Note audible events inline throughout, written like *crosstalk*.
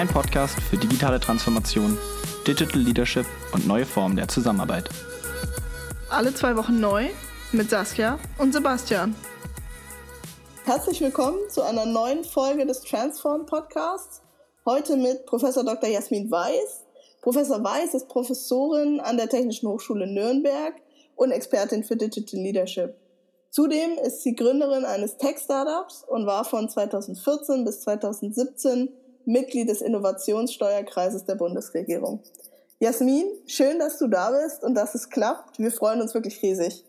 Dein Podcast für digitale Transformation, Digital Leadership und neue Formen der Zusammenarbeit. Alle zwei Wochen neu mit Saskia und Sebastian. Herzlich willkommen zu einer neuen Folge des Transform Podcasts. Heute mit Professor Dr. Jasmin Weiß. Professor Weiß ist Professorin an der Technischen Hochschule Nürnberg und Expertin für Digital Leadership. Zudem ist sie Gründerin eines Tech-Startups und war von 2014 bis 2017 Mitglied des Innovationssteuerkreises der Bundesregierung. Jasmin, schön, dass du da bist und dass es klappt. Wir freuen uns wirklich riesig.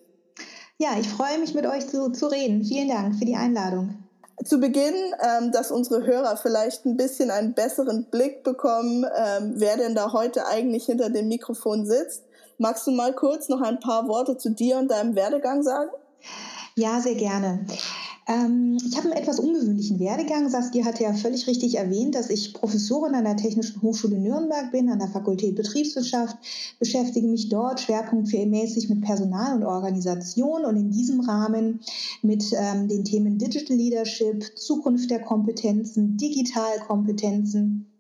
Ja, ich freue mich, mit euch zu, zu reden. Vielen Dank für die Einladung. Zu Beginn, ähm, dass unsere Hörer vielleicht ein bisschen einen besseren Blick bekommen, ähm, wer denn da heute eigentlich hinter dem Mikrofon sitzt. Magst du mal kurz noch ein paar Worte zu dir und deinem Werdegang sagen? Ja, sehr gerne. Ähm, ich habe einen etwas ungewöhnlichen Werdegang. Saskia hatte ja völlig richtig erwähnt, dass ich Professorin an der Technischen Hochschule Nürnberg bin, an der Fakultät Betriebswirtschaft, beschäftige mich dort schwerpunktmäßig mit Personal und Organisation und in diesem Rahmen mit ähm, den Themen Digital Leadership, Zukunft der Kompetenzen, Digitalkompetenzen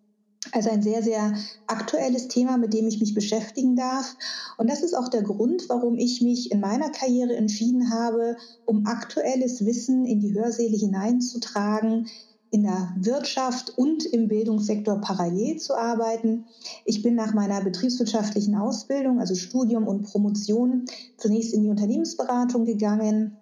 also ein sehr, sehr aktuelles Thema, mit dem ich mich beschäftigen darf. Und das ist auch der Grund, warum ich mich in meiner Karriere entschieden habe, um aktuelles Wissen in die Hörsäle hineinzutragen, in der Wirtschaft und im Bildungssektor parallel zu arbeiten. Ich bin nach meiner betriebswirtschaftlichen Ausbildung, also Studium und Promotion, zunächst in die Unternehmensberatung gegangen,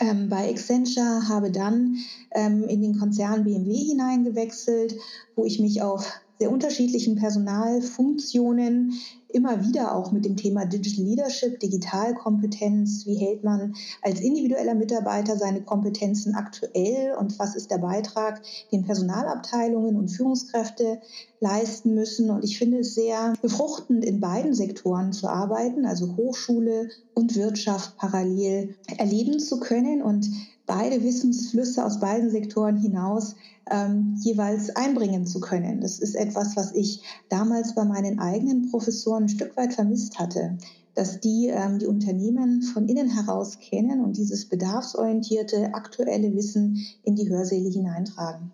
ähm, bei Accenture, habe dann ähm, in den Konzern BMW hineingewechselt, wo ich mich auf sehr unterschiedlichen Personalfunktionen immer wieder auch mit dem Thema Digital Leadership, Digitalkompetenz, wie hält man als individueller Mitarbeiter seine Kompetenzen aktuell? Und was ist der Beitrag, den Personalabteilungen und Führungskräfte leisten müssen. Und ich finde es sehr befruchtend, in beiden Sektoren zu arbeiten, also Hochschule und Wirtschaft parallel erleben zu können und beide Wissensflüsse aus beiden Sektoren hinaus ähm, jeweils einbringen zu können. Das ist etwas, was ich damals bei meinen eigenen Professoren ein Stück weit vermisst hatte, dass die ähm, die Unternehmen von innen heraus kennen und dieses bedarfsorientierte, aktuelle Wissen in die Hörsäle hineintragen.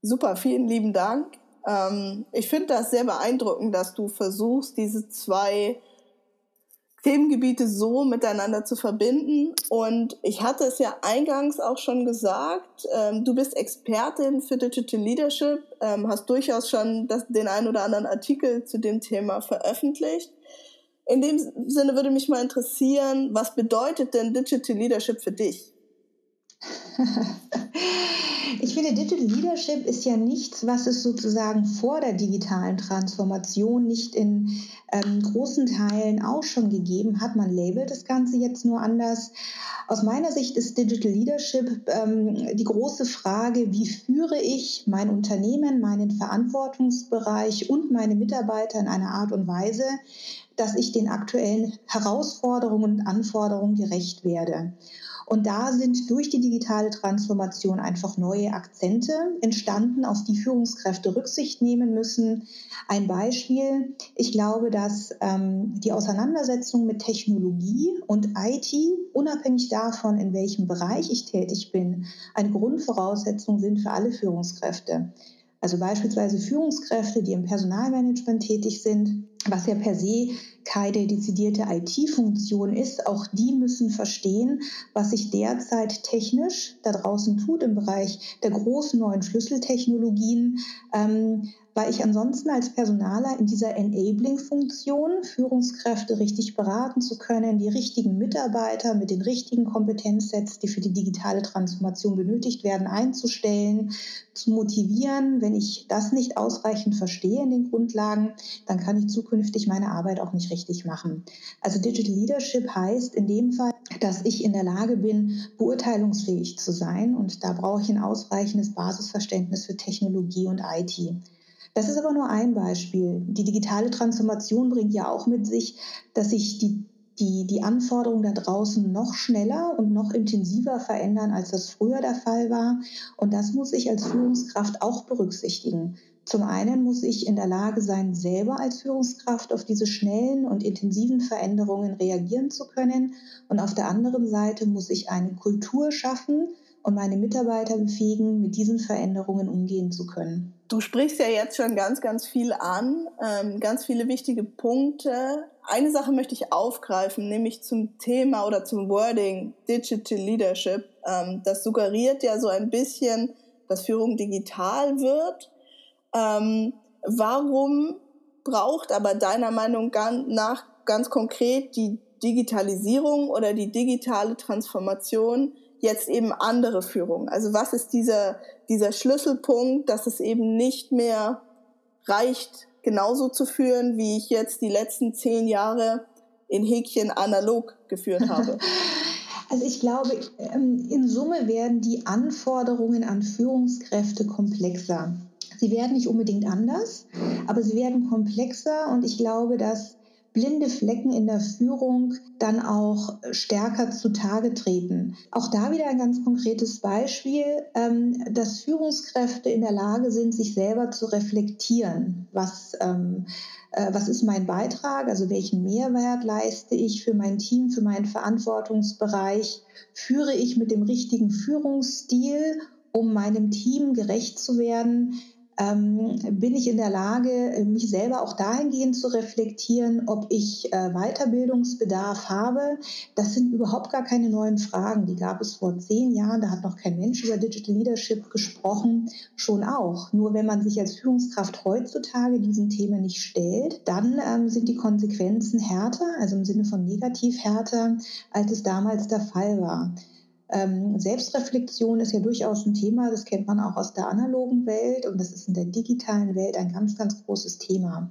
Super, vielen lieben Dank. Ähm, ich finde das sehr beeindruckend, dass du versuchst, diese zwei Themengebiete so miteinander zu verbinden. Und ich hatte es ja eingangs auch schon gesagt, ähm, du bist Expertin für Digital Leadership, ähm, hast durchaus schon das, den einen oder anderen Artikel zu dem Thema veröffentlicht. In dem Sinne würde mich mal interessieren, was bedeutet denn Digital Leadership für dich? *laughs* Ich finde, Digital Leadership ist ja nichts, was es sozusagen vor der digitalen Transformation nicht in ähm, großen Teilen auch schon gegeben hat. Man labelt das Ganze jetzt nur anders. Aus meiner Sicht ist Digital Leadership ähm, die große Frage, wie führe ich mein Unternehmen, meinen Verantwortungsbereich und meine Mitarbeiter in einer Art und Weise, dass ich den aktuellen Herausforderungen und Anforderungen gerecht werde. Und da sind durch die digitale Transformation einfach neue Akzente entstanden, auf die Führungskräfte Rücksicht nehmen müssen. Ein Beispiel, ich glaube, dass ähm, die Auseinandersetzung mit Technologie und IT, unabhängig davon, in welchem Bereich ich tätig bin, eine Grundvoraussetzung sind für alle Führungskräfte. Also beispielsweise Führungskräfte, die im Personalmanagement tätig sind, was ja per se keine dezidierte IT-Funktion ist. Auch die müssen verstehen, was sich derzeit technisch da draußen tut im Bereich der großen neuen Schlüsseltechnologien. Ähm, weil ich ansonsten als Personaler in dieser Enabling-Funktion Führungskräfte richtig beraten zu können, die richtigen Mitarbeiter mit den richtigen Kompetenzsets, die für die digitale Transformation benötigt werden, einzustellen, zu motivieren. Wenn ich das nicht ausreichend verstehe in den Grundlagen, dann kann ich zukünftig meine Arbeit auch nicht richtig machen. Also Digital Leadership heißt in dem Fall, dass ich in der Lage bin, beurteilungsfähig zu sein und da brauche ich ein ausreichendes Basisverständnis für Technologie und IT. Das ist aber nur ein Beispiel. Die digitale Transformation bringt ja auch mit sich, dass sich die, die, die Anforderungen da draußen noch schneller und noch intensiver verändern, als das früher der Fall war. Und das muss ich als Führungskraft auch berücksichtigen. Zum einen muss ich in der Lage sein, selber als Führungskraft auf diese schnellen und intensiven Veränderungen reagieren zu können. Und auf der anderen Seite muss ich eine Kultur schaffen und meine Mitarbeiter befähigen, mit diesen Veränderungen umgehen zu können. Du sprichst ja jetzt schon ganz, ganz viel an, ähm, ganz viele wichtige Punkte. Eine Sache möchte ich aufgreifen, nämlich zum Thema oder zum Wording Digital Leadership. Ähm, das suggeriert ja so ein bisschen, dass Führung digital wird. Ähm, warum braucht aber deiner Meinung nach ganz konkret die Digitalisierung oder die digitale Transformation jetzt eben andere Führung? Also was ist dieser, dieser Schlüsselpunkt, dass es eben nicht mehr reicht, genauso zu führen, wie ich jetzt die letzten zehn Jahre in Häkchen analog geführt *laughs* habe? Also ich glaube, ähm, in Summe werden die Anforderungen an Führungskräfte komplexer. Sie werden nicht unbedingt anders, aber sie werden komplexer und ich glaube, dass blinde Flecken in der Führung dann auch stärker zutage treten. Auch da wieder ein ganz konkretes Beispiel, ähm, dass Führungskräfte in der Lage sind, sich selber zu reflektieren. Was, ähm, äh, was ist mein Beitrag? Also welchen Mehrwert leiste ich für mein Team, für meinen Verantwortungsbereich? Führe ich mit dem richtigen Führungsstil, um meinem Team gerecht zu werden? Ähm, bin ich in der Lage, mich selber auch dahingehend zu reflektieren, ob ich äh, Weiterbildungsbedarf habe. Das sind überhaupt gar keine neuen Fragen. Die gab es vor zehn Jahren. Da hat noch kein Mensch über Digital Leadership gesprochen. Schon auch. Nur wenn man sich als Führungskraft heutzutage diesen Themen nicht stellt, dann ähm, sind die Konsequenzen härter, also im Sinne von negativ härter, als es damals der Fall war. Ähm, Selbstreflexion ist ja durchaus ein Thema, das kennt man auch aus der analogen Welt und das ist in der digitalen Welt ein ganz, ganz großes Thema.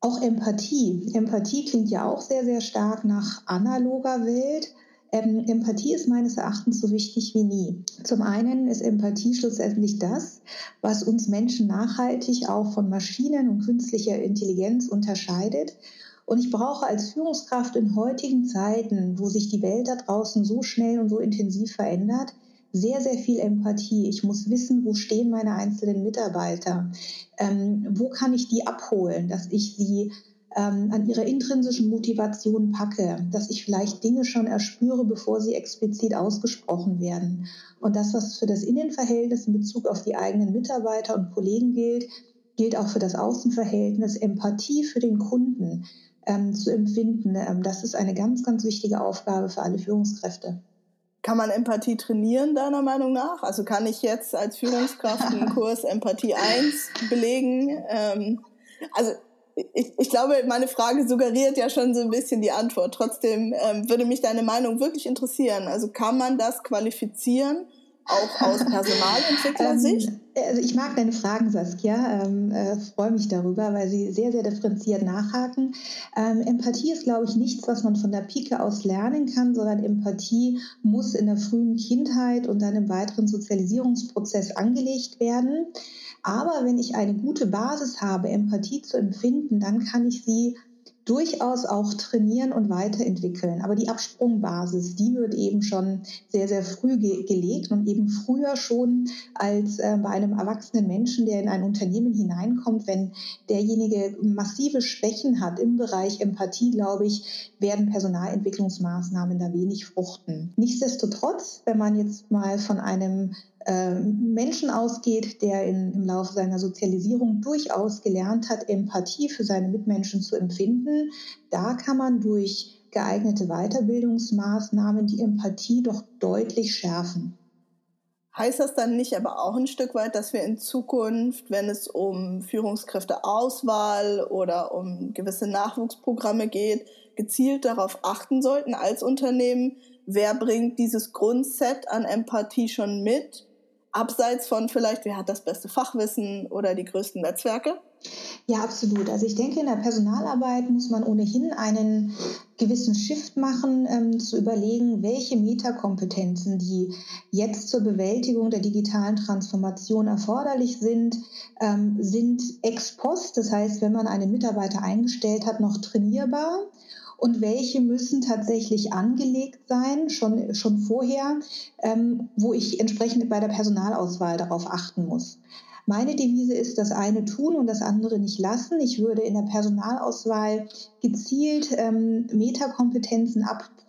Auch Empathie. Empathie klingt ja auch sehr, sehr stark nach analoger Welt. Ähm, Empathie ist meines Erachtens so wichtig wie nie. Zum einen ist Empathie schlussendlich das, was uns Menschen nachhaltig auch von Maschinen und künstlicher Intelligenz unterscheidet und ich brauche als Führungskraft in heutigen Zeiten, wo sich die Welt da draußen so schnell und so intensiv verändert, sehr, sehr viel Empathie. Ich muss wissen, wo stehen meine einzelnen Mitarbeiter? Ähm, wo kann ich die abholen, dass ich sie ähm, an ihrer intrinsischen Motivation packe, dass ich vielleicht Dinge schon erspüre, bevor sie explizit ausgesprochen werden. Und das, was für das Innenverhältnis in Bezug auf die eigenen Mitarbeiter und Kollegen gilt, gilt auch für das Außenverhältnis. Empathie für den Kunden ähm, zu empfinden. Ähm, das ist eine ganz, ganz wichtige Aufgabe für alle Führungskräfte. Kann man Empathie trainieren, deiner Meinung nach? Also kann ich jetzt als Führungskraft einen *laughs* Kurs Empathie 1 belegen? Ähm, also ich, ich glaube, meine Frage suggeriert ja schon so ein bisschen die Antwort. Trotzdem ähm, würde mich deine Meinung wirklich interessieren. Also kann man das qualifizieren? Auch aus *laughs* Personalentwicklersicht? ähm, also ich mag deine Fragen, Saskia. Ähm, äh, freue mich darüber, weil sie sehr, sehr differenziert nachhaken. Ähm, Empathie ist, glaube ich, nichts, was man von der Pike aus lernen kann, sondern Empathie muss in der frühen Kindheit und dann im weiteren Sozialisierungsprozess angelegt werden. Aber wenn ich eine gute Basis habe, Empathie zu empfinden, dann kann ich sie durchaus auch trainieren und weiterentwickeln. Aber die Absprungbasis, die wird eben schon sehr, sehr früh ge gelegt und eben früher schon als äh, bei einem erwachsenen Menschen, der in ein Unternehmen hineinkommt, wenn derjenige massive Schwächen hat im Bereich Empathie, glaube ich, werden Personalentwicklungsmaßnahmen da wenig fruchten. Nichtsdestotrotz, wenn man jetzt mal von einem Menschen ausgeht, der in, im Laufe seiner Sozialisierung durchaus gelernt hat, Empathie für seine Mitmenschen zu empfinden, da kann man durch geeignete Weiterbildungsmaßnahmen die Empathie doch deutlich schärfen. Heißt das dann nicht aber auch ein Stück weit, dass wir in Zukunft, wenn es um Führungskräfteauswahl oder um gewisse Nachwuchsprogramme geht, gezielt darauf achten sollten als Unternehmen, wer bringt dieses Grundset an Empathie schon mit abseits von vielleicht, wer hat das beste Fachwissen oder die größten Netzwerke? Ja, absolut. Also ich denke, in der Personalarbeit muss man ohnehin einen gewissen Shift machen, ähm, zu überlegen, welche Metakompetenzen, die jetzt zur Bewältigung der digitalen Transformation erforderlich sind, ähm, sind ex post. Das heißt, wenn man einen Mitarbeiter eingestellt hat, noch trainierbar und welche müssen tatsächlich angelegt sein, schon, schon vorher, ähm, wo ich entsprechend bei der Personalauswahl darauf achten muss. Meine Devise ist, das eine tun und das andere nicht lassen. Ich würde in der Personalauswahl gezielt ähm, Metakompetenzen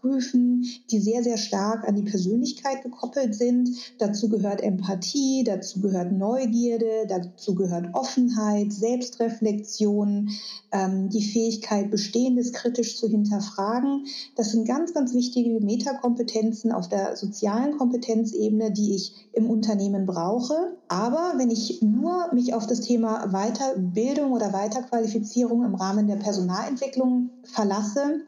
abprüfen, die sehr, sehr stark an die Persönlichkeit gekoppelt sind. Dazu gehört Empathie, dazu gehört Neugierde, dazu gehört Offenheit, Selbstreflexion, ähm, die Fähigkeit, Bestehendes kritisch zu hinterfragen. Das sind ganz, ganz wichtige Metakompetenzen auf der sozialen Kompetenzebene, die ich im Unternehmen brauche. Aber wenn ich nur mich auf das Thema Weiterbildung oder Weiterqualifizierung im Rahmen der Personalentwicklung verlasse,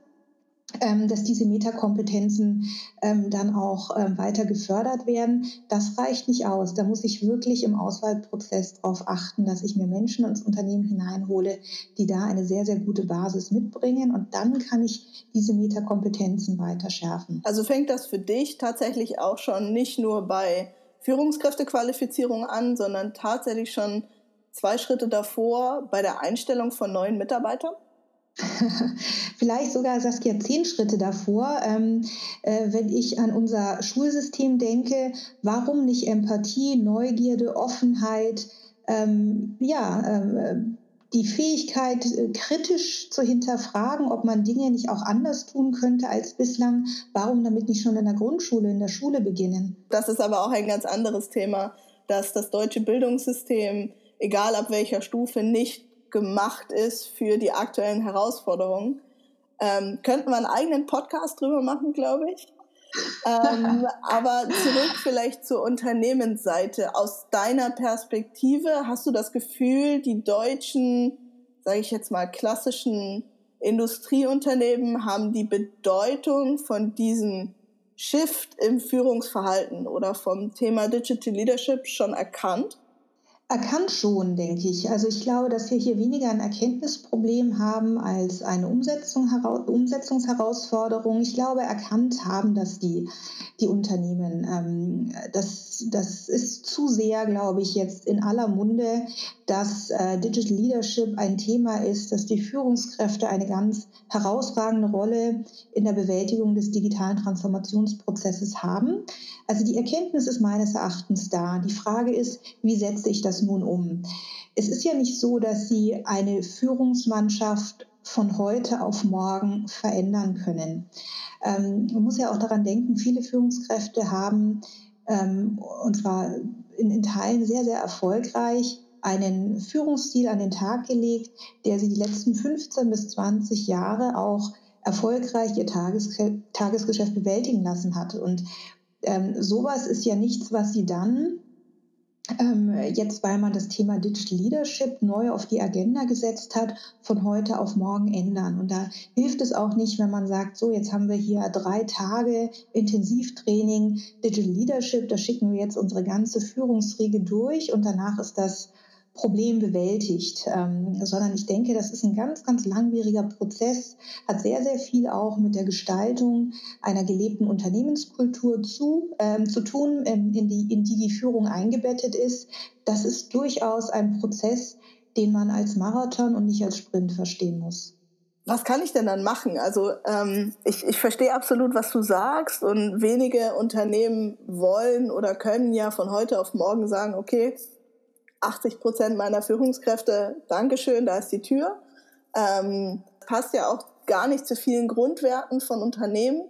dass diese Metakompetenzen ähm, dann auch ähm, weiter gefördert werden. Das reicht nicht aus. Da muss ich wirklich im Auswahlprozess darauf achten, dass ich mir Menschen ins Unternehmen hineinhole, die da eine sehr, sehr gute Basis mitbringen. Und dann kann ich diese Metakompetenzen weiter schärfen. Also fängt das für dich tatsächlich auch schon nicht nur bei Führungskräftequalifizierung an, sondern tatsächlich schon zwei Schritte davor bei der Einstellung von neuen Mitarbeitern? *laughs* Vielleicht sogar Saskia zehn Schritte davor. Ähm, äh, wenn ich an unser Schulsystem denke, warum nicht Empathie, Neugierde, Offenheit, ähm, ja, äh, die Fähigkeit, äh, kritisch zu hinterfragen, ob man Dinge nicht auch anders tun könnte als bislang. Warum damit nicht schon in der Grundschule, in der Schule beginnen? Das ist aber auch ein ganz anderes Thema, dass das deutsche Bildungssystem, egal ab welcher Stufe, nicht gemacht ist für die aktuellen Herausforderungen. Ähm, könnten wir einen eigenen Podcast drüber machen, glaube ich. ähm, *laughs* aber zurück vielleicht zur Unternehmensseite. Aus deiner Perspektive hast du das Gefühl, die deutschen, sage ich jetzt mal, klassischen Industrieunternehmen haben die Bedeutung von diesem Shift im Führungsverhalten oder vom Thema Digital Leadership schon erkannt? Erkannt schon, denke ich. Also ich glaube, dass wir hier weniger ein Erkenntnisproblem haben als eine Umsetzung, Umsetzungsherausforderung. Ich glaube, erkannt haben das die, die Unternehmen. Ähm, das, das ist zu sehr, glaube ich, jetzt in aller Munde, dass äh, Digital Leadership ein Thema ist, dass die Führungskräfte eine ganz herausragende Rolle in der Bewältigung des digitalen Transformationsprozesses haben. Also die Erkenntnis ist meines Erachtens da. Die Frage ist, wie setze ich das nun um? Es ist ja nicht so, dass Sie eine Führungsmannschaft von heute auf morgen verändern können. Ähm, man muss ja auch daran denken, viele Führungskräfte haben, ähm, und zwar in, in Teilen sehr, sehr erfolgreich, einen Führungsstil an den Tag gelegt, der sie die letzten 15 bis 20 Jahre auch erfolgreich ihr Tages Tagesgeschäft bewältigen lassen hat. Und ähm, sowas ist ja nichts, was sie dann ähm, jetzt, weil man das Thema Digital Leadership neu auf die Agenda gesetzt hat, von heute auf morgen ändern. Und da hilft es auch nicht, wenn man sagt, so, jetzt haben wir hier drei Tage Intensivtraining Digital Leadership, da schicken wir jetzt unsere ganze Führungsriege durch und danach ist das Problem bewältigt, ähm, sondern ich denke, das ist ein ganz, ganz langwieriger Prozess, hat sehr, sehr viel auch mit der Gestaltung einer gelebten Unternehmenskultur zu, ähm, zu tun, in, in, die, in die die Führung eingebettet ist. Das ist durchaus ein Prozess, den man als Marathon und nicht als Sprint verstehen muss. Was kann ich denn dann machen? Also ähm, ich, ich verstehe absolut, was du sagst und wenige Unternehmen wollen oder können ja von heute auf morgen sagen, okay, 80 Prozent meiner Führungskräfte, Dankeschön, da ist die Tür. Ähm, passt ja auch gar nicht zu vielen Grundwerten von Unternehmen.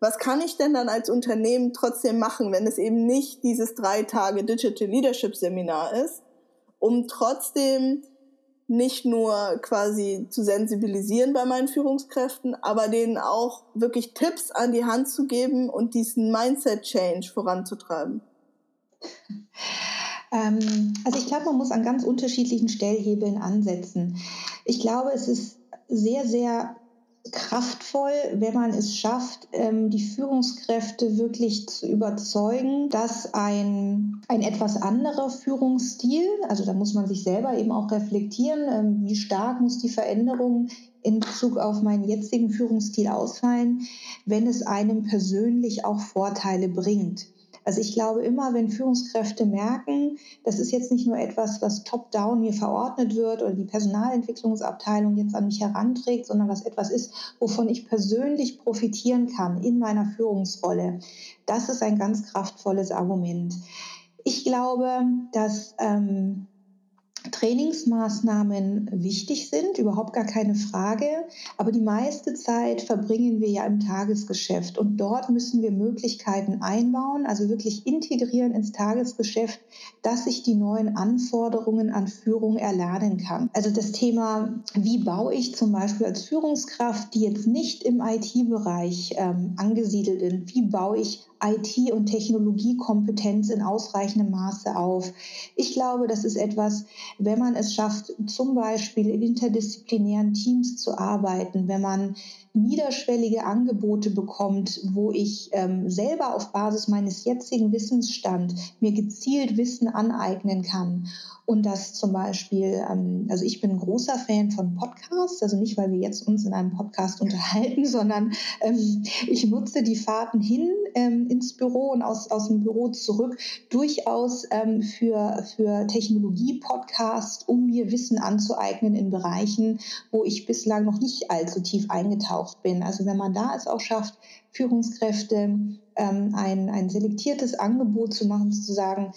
Was kann ich denn dann als Unternehmen trotzdem machen, wenn es eben nicht dieses drei Tage Digital Leadership Seminar ist, um trotzdem nicht nur quasi zu sensibilisieren bei meinen Führungskräften, aber denen auch wirklich Tipps an die Hand zu geben und diesen Mindset Change voranzutreiben? *laughs* Ähm, also ich glaube, man muss an ganz unterschiedlichen Stellhebeln ansetzen. Ich glaube, es ist sehr, sehr kraftvoll, wenn man es schafft, ähm, die Führungskräfte wirklich zu überzeugen, dass ein, ein etwas anderer Führungsstil, also da muss man sich selber eben auch reflektieren, ähm, wie stark muss die Veränderung in Bezug auf meinen jetzigen Führungsstil ausfallen, wenn es einem persönlich auch Vorteile bringt. Also ich glaube immer, wenn Führungskräfte merken, das ist jetzt nicht nur etwas, was top-down mir verordnet wird oder die Personalentwicklungsabteilung jetzt an mich heranträgt, sondern was etwas ist, wovon ich persönlich profitieren kann in meiner Führungsrolle. Das ist ein ganz kraftvolles Argument. Ich glaube, dass ähm, Trainingsmaßnahmen wichtig sind, überhaupt gar keine Frage. Aber die meiste Zeit verbringen wir ja im Tagesgeschäft und dort müssen wir Möglichkeiten einbauen, also wirklich integrieren ins Tagesgeschäft, dass ich die neuen Anforderungen an Führung erlernen kann. Also das Thema, wie baue ich zum Beispiel als Führungskraft, die jetzt nicht im IT-Bereich ähm, angesiedelt sind, wie baue ich IT- und Technologiekompetenz in ausreichendem Maße auf. Ich glaube, das ist etwas, wenn man es schafft, zum Beispiel in interdisziplinären Teams zu arbeiten, wenn man niederschwellige Angebote bekommt, wo ich ähm, selber auf Basis meines jetzigen Wissensstand mir gezielt Wissen aneignen kann. Und das zum Beispiel, ähm, also ich bin ein großer Fan von Podcasts, also nicht, weil wir jetzt uns in einem Podcast unterhalten, sondern ähm, ich nutze die Fahrten hin ähm, ins Büro und aus, aus dem Büro zurück durchaus ähm, für, für Technologie-Podcasts, um mir Wissen anzueignen in Bereichen, wo ich bislang noch nicht allzu tief eingetaucht bin. Also wenn man da es auch schafft, Führungskräfte ähm, ein, ein selektiertes Angebot zu machen, zu sagen,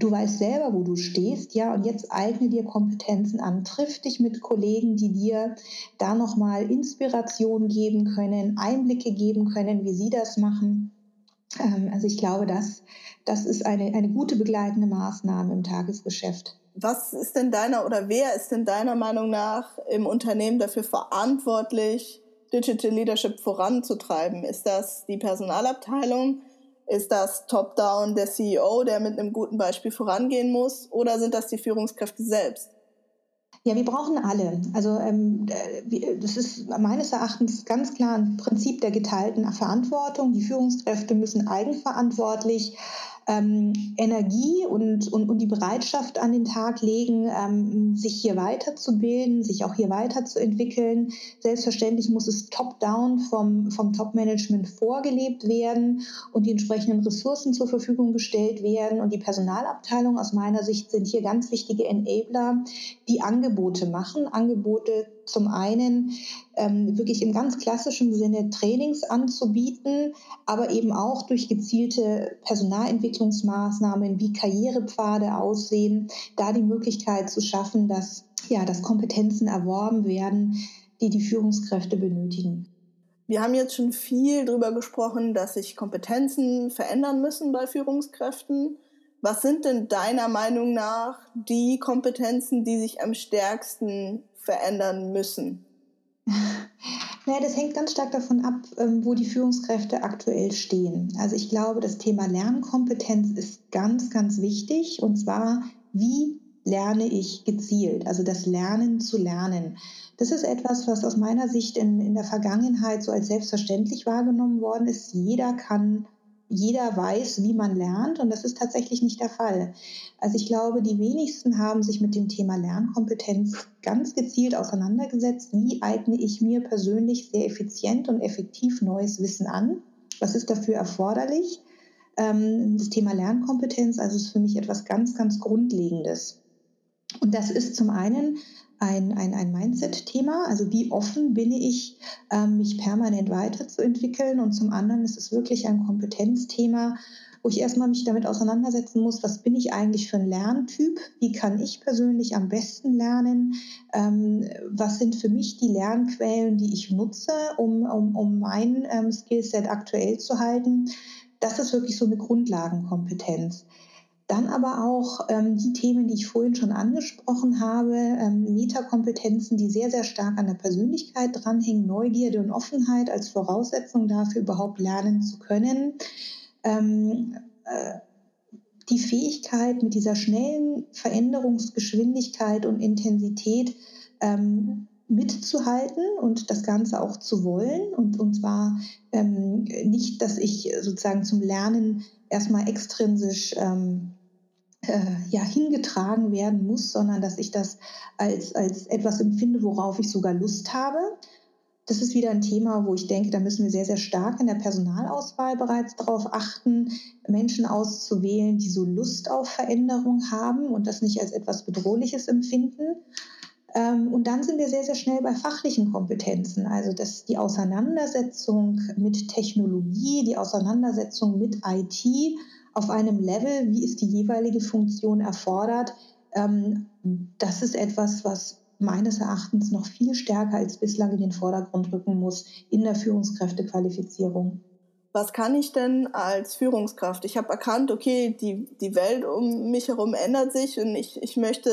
Du weißt selber, wo du stehst, ja, und jetzt eigne dir Kompetenzen an. Triff dich mit Kollegen, die dir da nochmal Inspiration geben können, Einblicke geben können, wie sie das machen. Ähm, also ich glaube, das, das ist eine, eine gute begleitende Maßnahme im Tagesgeschäft. Was ist denn deiner oder wer ist denn deiner Meinung nach im Unternehmen dafür verantwortlich, Digital Leadership voranzutreiben? Ist das die Personalabteilung? Ist das Top-Down der CEO, der mit einem guten Beispiel vorangehen muss? Oder sind das die Führungskräfte selbst? Ja, wir brauchen alle. Also ähm, äh, das ist meines Erachtens ganz klar ein Prinzip der geteilten Verantwortung. Die Führungskräfte müssen eigenverantwortlich ähm, Energie und, und, und die Bereitschaft an den Tag legen, ähm, sich hier weiterzubilden, sich auch hier weiterzuentwickeln. Selbstverständlich muss es top-down vom, vom Top-Management vorgelebt werden und die entsprechenden Ressourcen zur Verfügung gestellt werden. Und die Personalabteilung aus meiner Sicht sind hier ganz wichtige Enabler, die Angebote machen, Angebote zum einen ähm, wirklich im ganz klassischen Sinne Trainings anzubieten, aber eben auch durch gezielte Personalentwicklungsmaßnahmen wie Karrierepfade aussehen, da die Möglichkeit zu schaffen, dass, ja, dass Kompetenzen erworben werden, die die Führungskräfte benötigen. Wir haben jetzt schon viel darüber gesprochen, dass sich Kompetenzen verändern müssen bei Führungskräften. Was sind denn deiner Meinung nach die Kompetenzen, die sich am stärksten verändern müssen? *laughs* Naja, das hängt ganz stark davon ab, ähm, wo die Führungskräfte aktuell stehen. Also ich glaube, das Thema Lernkompetenz ist ganz, ganz wichtig. Und zwar, wie lerne ich gezielt? Also das Lernen zu lernen. Das ist etwas, was aus meiner Sicht in, in der Vergangenheit so als selbstverständlich wahrgenommen worden ist. Jeder kann jeder weiß, wie man lernt und das ist tatsächlich nicht der Fall. Also ich glaube, die wenigsten haben sich mit dem Thema Lernkompetenz ganz gezielt auseinandergesetzt. Wie eigne ich mir persönlich sehr effizient und effektiv neues Wissen an? Was ist dafür erforderlich? Ähm, das Thema Lernkompetenz, also ist für mich etwas ganz, ganz Grundlegendes. Und das ist zum einen ein, ein, ein Mindset-Thema. Also wie offen bin ich, ähm, mich permanent weiterzuentwickeln. Und zum anderen ist es wirklich ein Kompetenzthema, wo ich erstmal mich damit auseinandersetzen muss, was bin ich eigentlich für ein Lerntyp? Wie kann ich persönlich am besten lernen? Ähm, was sind für mich die Lernquellen, die ich nutze, um, um, um mein ähm, Skillset aktuell zu halten? Das ist wirklich so eine Grundlagenkompetenz. Dann aber auch ähm, die Themen, die ich vorhin schon angesprochen habe, ähm, Metakompetenzen, die sehr, sehr stark an der Persönlichkeit dranhängen, Neugierde und Offenheit als Voraussetzung dafür, überhaupt lernen zu können. Ähm, äh, die Fähigkeit, mit dieser schnellen Veränderungsgeschwindigkeit und Intensität ähm, mitzuhalten und das Ganze auch zu wollen. Und, und zwar ähm, nicht, dass ich sozusagen zum Lernen erstmal extrinsisch ähm, äh, ja, hingetragen werden muss, sondern dass ich das als, als etwas empfinde, worauf ich sogar Lust habe. Das ist wieder ein Thema, wo ich denke, da müssen wir sehr, sehr stark in der Personalauswahl bereits darauf achten, Menschen auszuwählen, die so Lust auf Veränderung haben und das nicht als etwas Bedrohliches empfinden. Ähm, und dann sind wir sehr, sehr schnell bei fachlichen Kompetenzen, also dass die Auseinandersetzung mit Technologie, die Auseinandersetzung mit IT auf einem Level, wie es die jeweilige Funktion erfordert, ähm, das ist etwas, was meines Erachtens noch viel stärker als bislang in den Vordergrund rücken muss in der Führungskräftequalifizierung. Was kann ich denn als Führungskraft? Ich habe erkannt, okay, die, die Welt um mich herum ändert sich und ich, ich möchte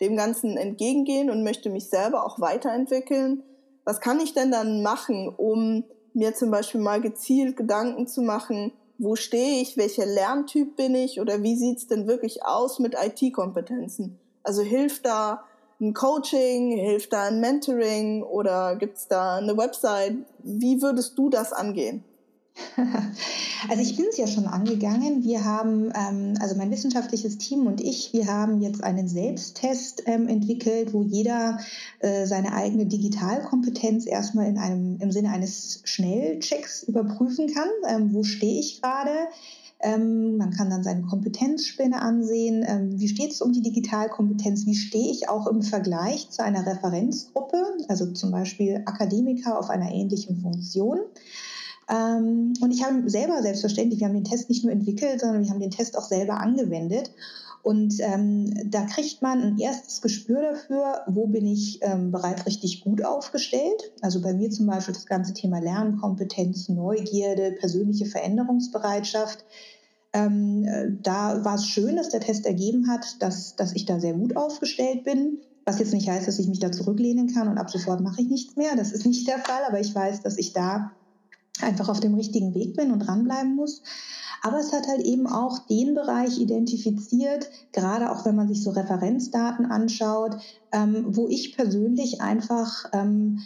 dem Ganzen entgegengehen und möchte mich selber auch weiterentwickeln. Was kann ich denn dann machen, um mir zum Beispiel mal gezielt Gedanken zu machen, wo stehe ich, welcher Lerntyp bin ich oder wie sieht es denn wirklich aus mit IT-Kompetenzen? Also hilft da ein Coaching, hilft da ein Mentoring oder gibt es da eine Website? Wie würdest du das angehen? *laughs* Also ich bin es ja schon angegangen. Wir haben, ähm, also mein wissenschaftliches Team und ich, wir haben jetzt einen Selbsttest ähm, entwickelt, wo jeder äh, seine eigene Digitalkompetenz erstmal in einem, im Sinne eines Schnellchecks überprüfen kann. Ähm, wo stehe ich gerade? Ähm, man kann dann seine Kompetenzspinne ansehen. Ähm, wie steht es um die Digitalkompetenz? Wie stehe ich auch im Vergleich zu einer Referenzgruppe, also zum Beispiel Akademiker auf einer ähnlichen Funktion? Ähm, und ich habe selber selbstverständlich, wir haben den Test nicht nur entwickelt, sondern wir haben den Test auch selber angewendet. Und ähm, da kriegt man ein erstes Gespür dafür, wo bin ich ähm, bereits richtig gut aufgestellt. Also bei mir zum Beispiel das ganze Thema Lernkompetenz, Neugierde, persönliche Veränderungsbereitschaft. Ähm, äh, da war es schön, dass der Test ergeben hat, dass, dass ich da sehr gut aufgestellt bin. Was jetzt nicht heißt, dass ich mich da zurücklehnen kann und ab sofort mache ich nichts mehr. Das ist nicht der Fall, aber ich weiß, dass ich da einfach auf dem richtigen Weg bin und dranbleiben muss. Aber es hat halt eben auch den Bereich identifiziert, gerade auch wenn man sich so Referenzdaten anschaut, ähm, wo ich persönlich einfach ähm,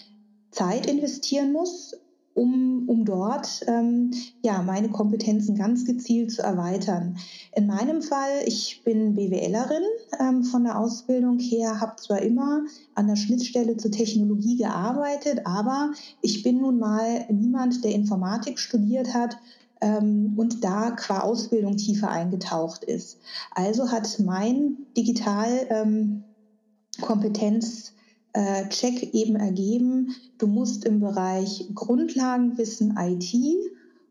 Zeit investieren muss, um, um dort ähm, ja, meine Kompetenzen ganz gezielt zu erweitern. In meinem Fall, ich bin BWLerin ähm, von der Ausbildung her, habe zwar immer an der Schnittstelle zur Technologie gearbeitet, aber ich bin nun mal niemand, der Informatik studiert hat ähm, und da qua Ausbildung tiefer eingetaucht ist. Also hat mein Digital ähm, äh, eben ergeben, du musst im Bereich Grundlagenwissen IT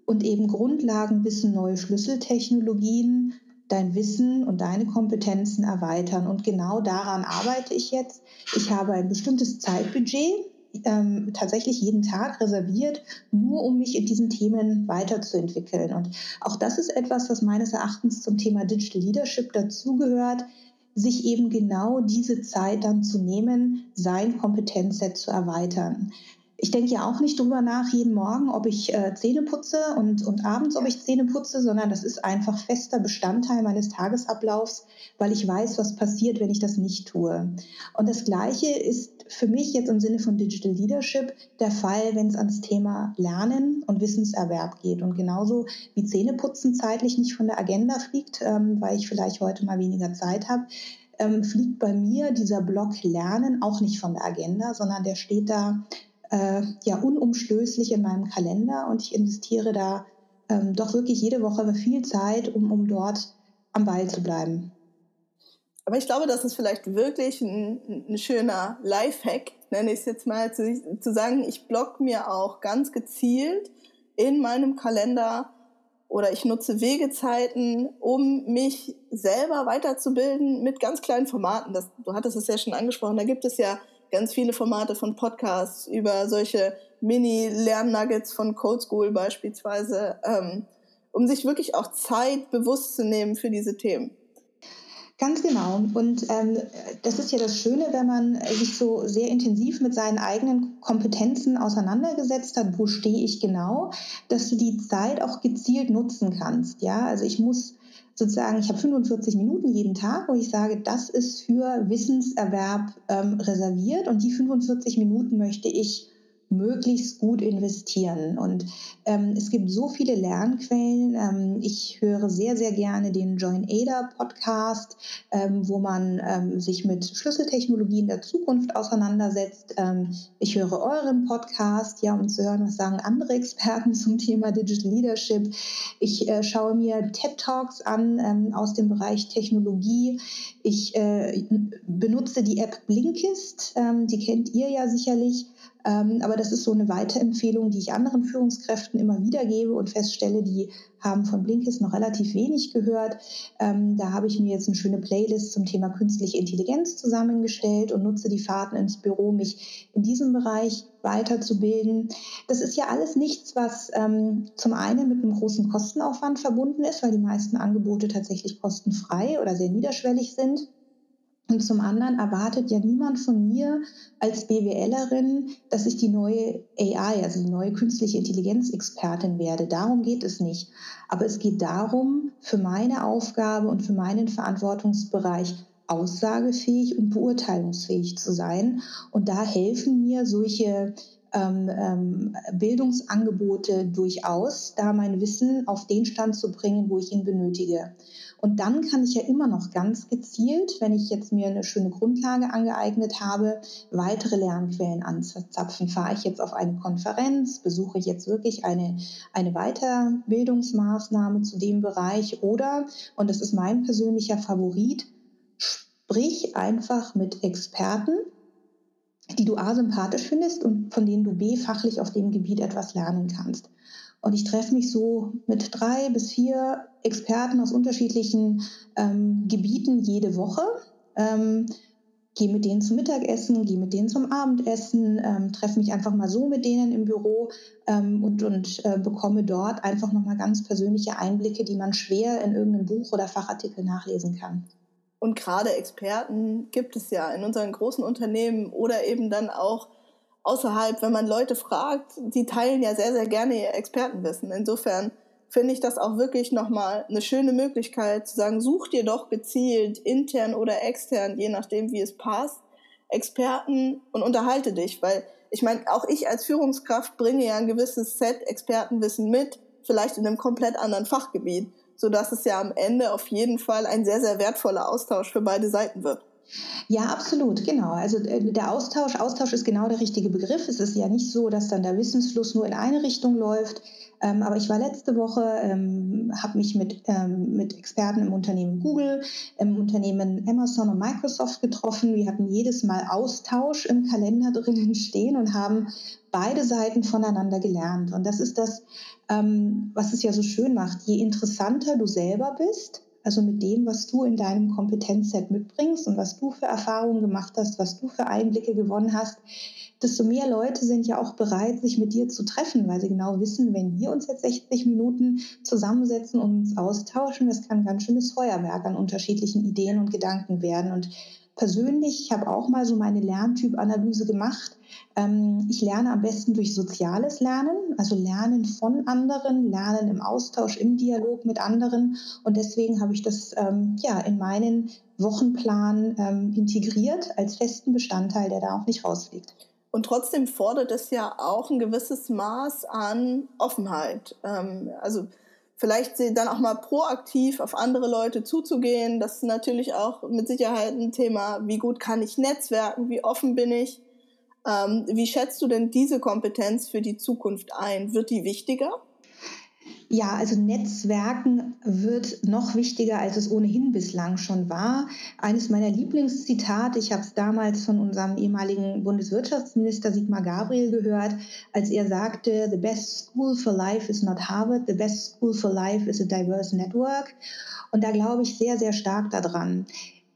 und eben Grundlagenwissen neue Schlüsseltechnologien dein Wissen und deine Kompetenzen erweitern. Und genau daran arbeite ich jetzt. Ich habe ein bestimmtes Zeitbudget, ähm, tatsächlich jeden Tag reserviert, nur um mich in diesen Themen weiterzuentwickeln. Und auch das ist etwas, was meines Erachtens zum Thema Digital Leadership dazugehört sich eben genau diese Zeit dann zu nehmen, sein Kompetenzset zu erweitern. Ich denke ja auch nicht drüber nach jeden Morgen, ob ich äh, Zähne putze und, und abends, ob ich Zähne putze, sondern das ist einfach fester Bestandteil meines Tagesablaufs, weil ich weiß, was passiert, wenn ich das nicht tue. Und das Gleiche ist für mich jetzt im Sinne von Digital Leadership der Fall, wenn es ans Thema Lernen und Wissenserwerb geht. Und genauso wie Zähneputzen zeitlich nicht von der Agenda fliegt, ähm, weil ich vielleicht heute mal weniger Zeit habe, ähm, fliegt bei mir dieser Block Lernen auch nicht von der Agenda, sondern der steht da äh, ja unumstößlich in meinem Kalender und ich investiere da ähm, doch wirklich jede Woche viel Zeit, um, um dort am Ball zu bleiben. Aber ich glaube, das ist vielleicht wirklich ein, ein schöner Lifehack, nenne ich es jetzt mal, zu, zu sagen, ich block mir auch ganz gezielt in meinem Kalender oder ich nutze Wegezeiten, um mich selber weiterzubilden mit ganz kleinen Formaten. Das, du hattest es ja schon angesprochen, da gibt es ja ganz viele Formate von Podcasts über solche Mini-Lernnuggets von Code School beispielsweise, ähm, um sich wirklich auch Zeit bewusst zu nehmen für diese Themen. Ganz genau. Und ähm, das ist ja das Schöne, wenn man sich so sehr intensiv mit seinen eigenen Kompetenzen auseinandergesetzt hat, wo stehe ich genau, dass du die Zeit auch gezielt nutzen kannst. Ja, also ich muss sozusagen, ich habe 45 Minuten jeden Tag, wo ich sage, das ist für Wissenserwerb ähm, reserviert und die 45 Minuten möchte ich möglichst gut investieren. Und ähm, es gibt so viele Lernquellen. Ähm, ich höre sehr, sehr gerne den Join Ada Podcast, ähm, wo man ähm, sich mit Schlüsseltechnologien der Zukunft auseinandersetzt. Ähm, ich höre euren Podcast, ja, um zu hören, was sagen andere Experten *laughs* zum Thema Digital Leadership. Ich äh, schaue mir TED Talks an ähm, aus dem Bereich Technologie. Ich äh, benutze die App Blinkist, die kennt ihr ja sicherlich aber das ist so eine Weiterempfehlung, die ich anderen Führungskräften immer wieder gebe und feststelle, die haben von Blinkist noch relativ wenig gehört. Ähm, da habe ich mir jetzt eine schöne Playlist zum Thema künstliche Intelligenz zusammengestellt und nutze die Fahrten ins Büro, mich in diesem Bereich weiterzubilden. Das ist ja alles nichts, was ähm, zum einen mit einem großen Kostenaufwand verbunden ist, weil die meisten Angebote tatsächlich kostenfrei oder sehr niederschwellig sind. Und zum anderen erwartet ja niemand von mir als BWLerin, dass ich die neue AI, also die neue künstliche Intelligenz-Expertin werde. Darum geht es nicht. Aber es geht darum, für meine Aufgabe und für meinen Verantwortungsbereich aussagefähig und beurteilungsfähig zu sein. Und da helfen mir solche ähm, ähm, Bildungsangebote durchaus, da mein Wissen auf den Stand zu bringen, wo ich ihn benötige. Und dann kann ich ja immer noch ganz gezielt, wenn ich jetzt mir eine schöne Grundlage angeeignet habe, weitere Lernquellen anzapfen. Fahre ich jetzt auf eine Konferenz, besuche ich jetzt wirklich eine, eine Weiterbildungsmaßnahme zu dem Bereich oder, und das ist mein persönlicher Favorit, sprich einfach mit Experten, die du A sympathisch findest und von denen du B fachlich auf dem Gebiet etwas lernen kannst. Und ich treffe mich so mit drei bis vier Experten aus unterschiedlichen ähm, Gebieten jede Woche. Ähm, gehe mit denen zum Mittagessen, gehe mit denen zum Abendessen, ähm, treffe mich einfach mal so mit denen im Büro ähm, und, und äh, bekomme dort einfach nochmal ganz persönliche Einblicke, die man schwer in irgendeinem Buch oder Fachartikel nachlesen kann. Und gerade Experten gibt es ja in unseren großen Unternehmen oder eben dann auch außerhalb, wenn man Leute fragt, die teilen ja sehr, sehr gerne ihr Expertenwissen. Insofern finde ich das auch wirklich nochmal eine schöne Möglichkeit zu sagen, such dir doch gezielt, intern oder extern, je nachdem, wie es passt, Experten und unterhalte dich, weil ich meine, auch ich als Führungskraft bringe ja ein gewisses Set Expertenwissen mit, vielleicht in einem komplett anderen Fachgebiet, sodass es ja am Ende auf jeden Fall ein sehr, sehr wertvoller Austausch für beide Seiten wird. Ja, absolut, genau. Also äh, der Austausch, Austausch ist genau der richtige Begriff. Es ist ja nicht so, dass dann der Wissensfluss nur in eine Richtung läuft. Ähm, aber ich war letzte Woche, ähm, habe mich mit, ähm, mit Experten im Unternehmen Google, im Unternehmen Amazon und Microsoft getroffen. Wir hatten jedes Mal Austausch im Kalender drinnen stehen und haben beide Seiten voneinander gelernt. Und das ist das, ähm, was es ja so schön macht. Je interessanter du selber bist, also mit dem, was du in deinem Kompetenzset mitbringst und was du für Erfahrungen gemacht hast, was du für Einblicke gewonnen hast, desto mehr Leute sind ja auch bereit, sich mit dir zu treffen, weil sie genau wissen, wenn wir uns jetzt 60 Minuten zusammensetzen und uns austauschen, das kann ganz schönes Feuerwerk an unterschiedlichen Ideen und Gedanken werden. Und persönlich, ich habe auch mal so meine Lerntypanalyse gemacht. Ähm, ich lerne am besten durch soziales Lernen, also Lernen von anderen, Lernen im Austausch, im Dialog mit anderen. Und deswegen habe ich das ähm, ja in meinen Wochenplan ähm, integriert als festen Bestandteil, der da auch nicht rausfliegt. Und trotzdem fordert es ja auch ein gewisses Maß an Offenheit. also vielleicht dann auch mal proaktiv auf andere Leute zuzugehen. Das ist natürlich auch mit Sicherheit ein Thema, wie gut kann ich netzwerken, wie offen bin ich. Ähm, wie schätzt du denn diese Kompetenz für die Zukunft ein? Wird die wichtiger? Ja, also Netzwerken wird noch wichtiger, als es ohnehin bislang schon war. Eines meiner Lieblingszitate, ich habe es damals von unserem ehemaligen Bundeswirtschaftsminister Sigmar Gabriel gehört, als er sagte, The best school for life is not Harvard, the best school for life is a diverse network. Und da glaube ich sehr, sehr stark daran.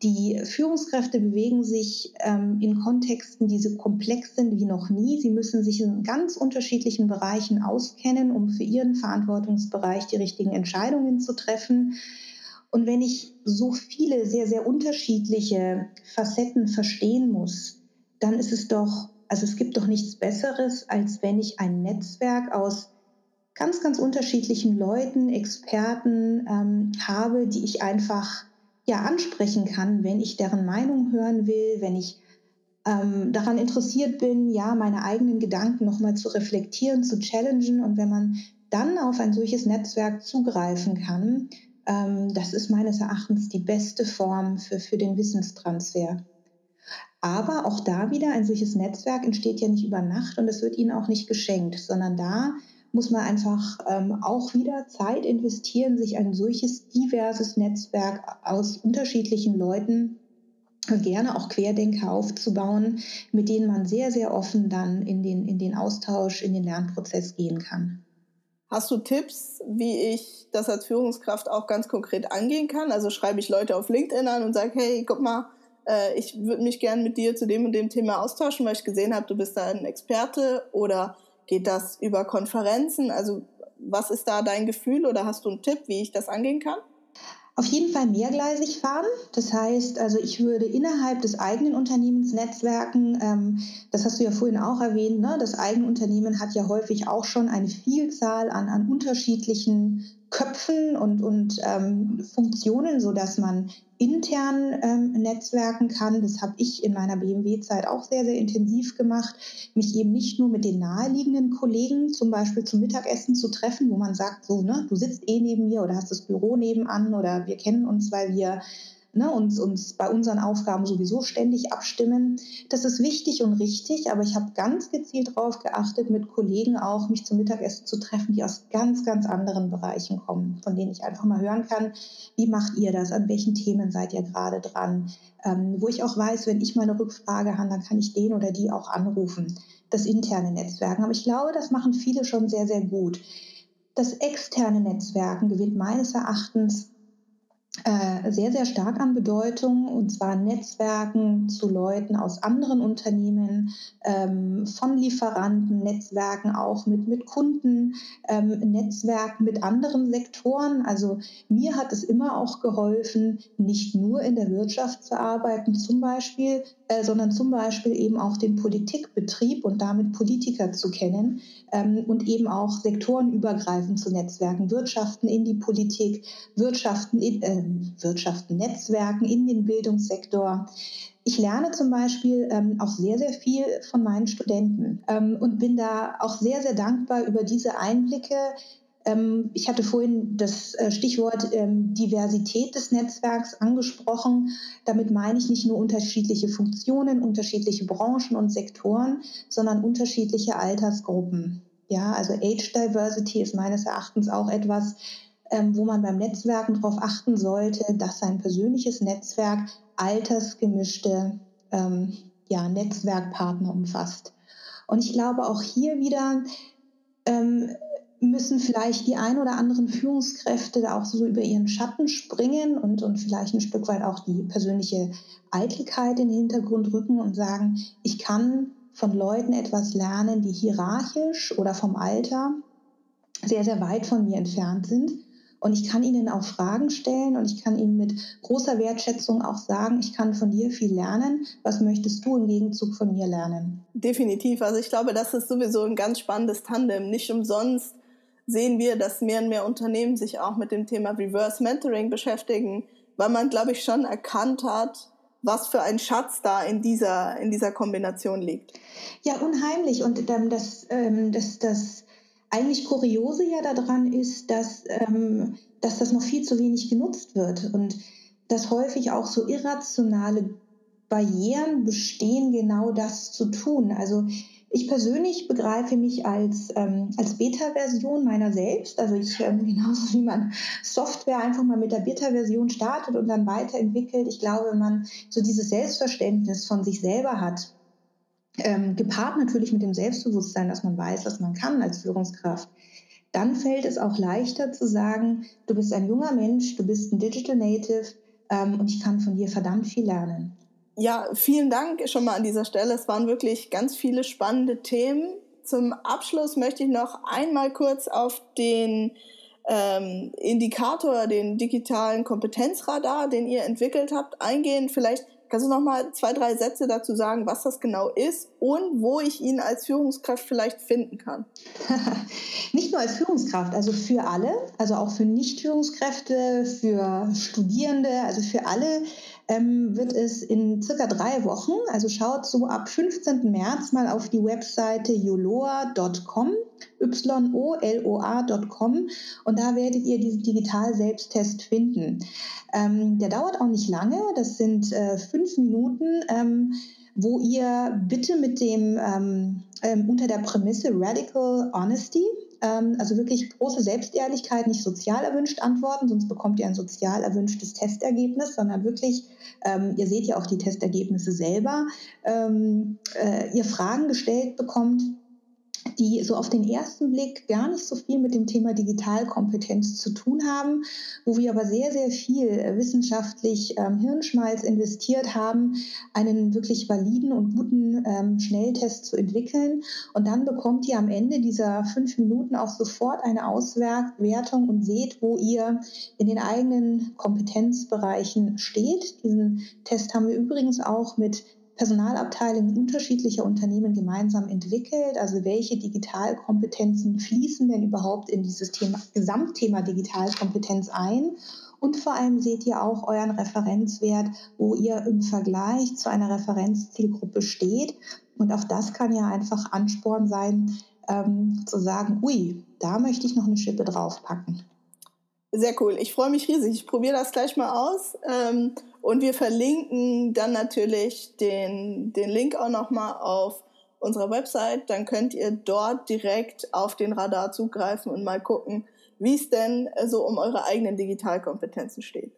Die Führungskräfte bewegen sich ähm, in Kontexten, die so komplex sind wie noch nie. Sie müssen sich in ganz unterschiedlichen Bereichen auskennen, um für ihren Verantwortungsbereich die richtigen Entscheidungen zu treffen. Und wenn ich so viele sehr, sehr unterschiedliche Facetten verstehen muss, dann ist es doch, also es gibt doch nichts Besseres, als wenn ich ein Netzwerk aus ganz, ganz unterschiedlichen Leuten, Experten ähm, habe, die ich einfach ja ansprechen kann, wenn ich deren Meinung hören will, wenn ich ähm, daran interessiert bin, ja, meine eigenen Gedanken nochmal zu reflektieren, zu challengen und wenn man dann auf ein solches Netzwerk zugreifen kann, ähm, das ist meines Erachtens die beste Form für, für den Wissenstransfer. Aber auch da wieder, ein solches Netzwerk entsteht ja nicht über Nacht und es wird Ihnen auch nicht geschenkt, sondern da muss man einfach ähm, auch wieder Zeit investieren, sich ein solches diverses Netzwerk aus unterschiedlichen Leuten gerne auch Querdenker aufzubauen, mit denen man sehr, sehr offen dann in den, in den Austausch, in den Lernprozess gehen kann. Hast du Tipps, wie ich das als Führungskraft auch ganz konkret angehen kann? Also schreibe ich Leute auf LinkedIn an und sage, hey, guck mal, äh, ich würde mich gerne mit dir zu dem und dem Thema austauschen, weil ich gesehen habe, du bist da ein Experte oder geht das über Konferenzen? Also was ist da dein Gefühl oder hast du einen Tipp, wie ich das angehen kann? Auf jeden Fall mehrgleisig fahren. Das heißt, also ich würde innerhalb des eigenen Unternehmens netzwerken. Ähm, das hast du ja vorhin auch erwähnt. Ne? Das eigene Unternehmen hat ja häufig auch schon eine Vielzahl an, an unterschiedlichen Köpfen und, und ähm, Funktionen, sodass man intern ähm, netzwerken kann. Das habe ich in meiner BMW-Zeit auch sehr, sehr intensiv gemacht, mich eben nicht nur mit den naheliegenden Kollegen zum Beispiel zum Mittagessen zu treffen, wo man sagt, so, ne, du sitzt eh neben mir oder hast das Büro nebenan oder wir kennen uns, weil wir ne, uns, uns bei unseren Aufgaben sowieso ständig abstimmen. Das ist wichtig und richtig, aber ich habe ganz gezielt darauf geachtet, mit Kollegen auch mich zum Mittagessen zu treffen, die aus ganz, ganz anderen Bereichen kommen, von denen ich einfach mal hören kann, wie macht ihr das, an welchen Themen seid ihr gerade dran, ähm, wo ich auch weiß, wenn ich mal eine Rückfrage habe, dann kann ich den oder die auch anrufen. Das interne Netzwerken. Aber ich glaube, das machen viele schon sehr, sehr gut. Das externe Netzwerken gewinnt meines Erachtens äh, sehr, sehr stark an Bedeutung, und zwar Netzwerken zu Leuten aus anderen Unternehmen, ähm, von Lieferanten, Netzwerken auch mit, mit Kunden, ähm, Netzwerken mit anderen Sektoren. Also mir hat es immer auch geholfen, nicht nur in der Wirtschaft zu arbeiten, zum Beispiel, äh, sondern zum Beispiel eben auch den Politikbetrieb und damit Politiker zu kennen ähm, und eben auch sektorenübergreifend zu Netzwerken, Wirtschaften in die Politik, Wirtschaften in, äh, Wirtschaften, Netzwerken in den Bildungssektor. Ich lerne zum Beispiel ähm, auch sehr, sehr viel von meinen Studenten ähm, und bin da auch sehr, sehr dankbar über diese Einblicke. Ähm, ich hatte vorhin das äh, Stichwort ähm, Diversität des Netzwerks angesprochen. Damit meine ich nicht nur unterschiedliche Funktionen, unterschiedliche Branchen und Sektoren, sondern unterschiedliche Altersgruppen. Ja, also Age Diversity ist meines Erachtens auch etwas, ähm, wo man beim Netzwerken darauf achten sollte, dass sein persönliches Netzwerk altersgemischte ähm, ja, Netzwerkpartner umfasst. Und ich glaube, auch hier wieder ähm, müssen vielleicht die ein oder anderen Führungskräfte da auch so über ihren Schatten springen und, und vielleicht ein Stück weit auch die persönliche Eitelkeit in den Hintergrund rücken und sagen, ich kann von Leuten etwas lernen, die hierarchisch oder vom Alter sehr, sehr weit von mir entfernt sind. Und ich kann ihnen auch Fragen stellen und ich kann ihnen mit großer Wertschätzung auch sagen, ich kann von dir viel lernen. Was möchtest du im Gegenzug von mir lernen? Definitiv. Also ich glaube, das ist sowieso ein ganz spannendes Tandem. Nicht umsonst sehen wir, dass mehr und mehr Unternehmen sich auch mit dem Thema Reverse Mentoring beschäftigen, weil man, glaube ich, schon erkannt hat, was für ein Schatz da in dieser, in dieser Kombination liegt. Ja, unheimlich. Und ähm, das, ähm, das, das eigentlich Kuriose ja daran ist, dass, ähm, dass das noch viel zu wenig genutzt wird und dass häufig auch so irrationale Barrieren bestehen, genau das zu tun. Also ich persönlich begreife mich als, ähm, als Beta-Version meiner selbst. Also ich, ähm, *laughs* genauso wie man Software einfach mal mit der Beta-Version startet und dann weiterentwickelt. Ich glaube, wenn man so dieses Selbstverständnis von sich selber hat, ähm, gepaart natürlich mit dem Selbstbewusstsein, dass man weiß, was man kann als Führungskraft, dann fällt es auch leichter zu sagen, du bist ein junger Mensch, du bist ein Digital Native ähm, und ich kann von dir verdammt viel lernen. Ja, vielen Dank schon mal an dieser Stelle. Es waren wirklich ganz viele spannende Themen. Zum Abschluss möchte ich noch einmal kurz auf den ähm, Indikator, den digitalen Kompetenzradar, den ihr entwickelt habt, eingehen. Vielleicht Kannst du noch mal zwei, drei Sätze dazu sagen, was das genau ist und wo ich ihn als Führungskraft vielleicht finden kann? *laughs* Nicht nur als Führungskraft, also für alle, also auch für Nicht-Führungskräfte, für Studierende, also für alle ähm, wird es in circa drei Wochen, also schaut so ab 15. März mal auf die Webseite yoloa.com, y-o-l-o-a.com und da werdet ihr diesen Digital-Selbsttest finden. Ähm, der dauert auch nicht lange, das sind äh, fünf Minuten. Ähm, wo ihr bitte mit dem ähm, ähm, unter der Prämisse Radical Honesty also wirklich große Selbstehrlichkeit, nicht sozial erwünscht antworten, sonst bekommt ihr ein sozial erwünschtes Testergebnis, sondern wirklich, ähm, ihr seht ja auch die Testergebnisse selber, ähm, äh, ihr Fragen gestellt bekommt, die so auf den ersten Blick gar nicht so viel mit dem Thema Digitalkompetenz zu tun haben, wo wir aber sehr, sehr viel äh, wissenschaftlich ähm, Hirnschmalz investiert haben, einen wirklich validen und guten ähm, Schnelltest zu entwickeln. Und dann bekommt ihr am Ende dieser fünf Minuten auch sofort eine Auswertung und seht, wo ihr in den eigenen Kompetenzbereichen steht. Diesen Test haben wir übrigens auch mit Personalabteilungen unterschiedlicher Unternehmen gemeinsam entwickelt? Also welche Digitalkompetenzen fließen denn überhaupt in dieses Thema, Gesamtthema Digitalkompetenz ein? Und vor allem seht ihr auch euren Referenzwert, wo ihr im Vergleich zu einer Referenzzielgruppe steht. Und auch das kann ja einfach Ansporn sein, ähm, zu sagen, ui, da möchte ich noch eine Schippe draufpacken. Sehr cool. Ich freue mich riesig. Ich probiere das gleich mal aus. Ähm, und wir verlinken dann natürlich den, den Link auch nochmal auf unserer Website. Dann könnt ihr dort direkt auf den Radar zugreifen und mal gucken, wie es denn so um eure eigenen Digitalkompetenzen steht.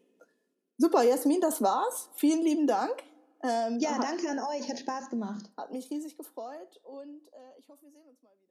Super, Jasmin, das war's. Vielen lieben Dank. Ähm, ja, danke an euch. Hat Spaß gemacht. Hat mich riesig gefreut und äh, ich hoffe, wir sehen uns mal wieder.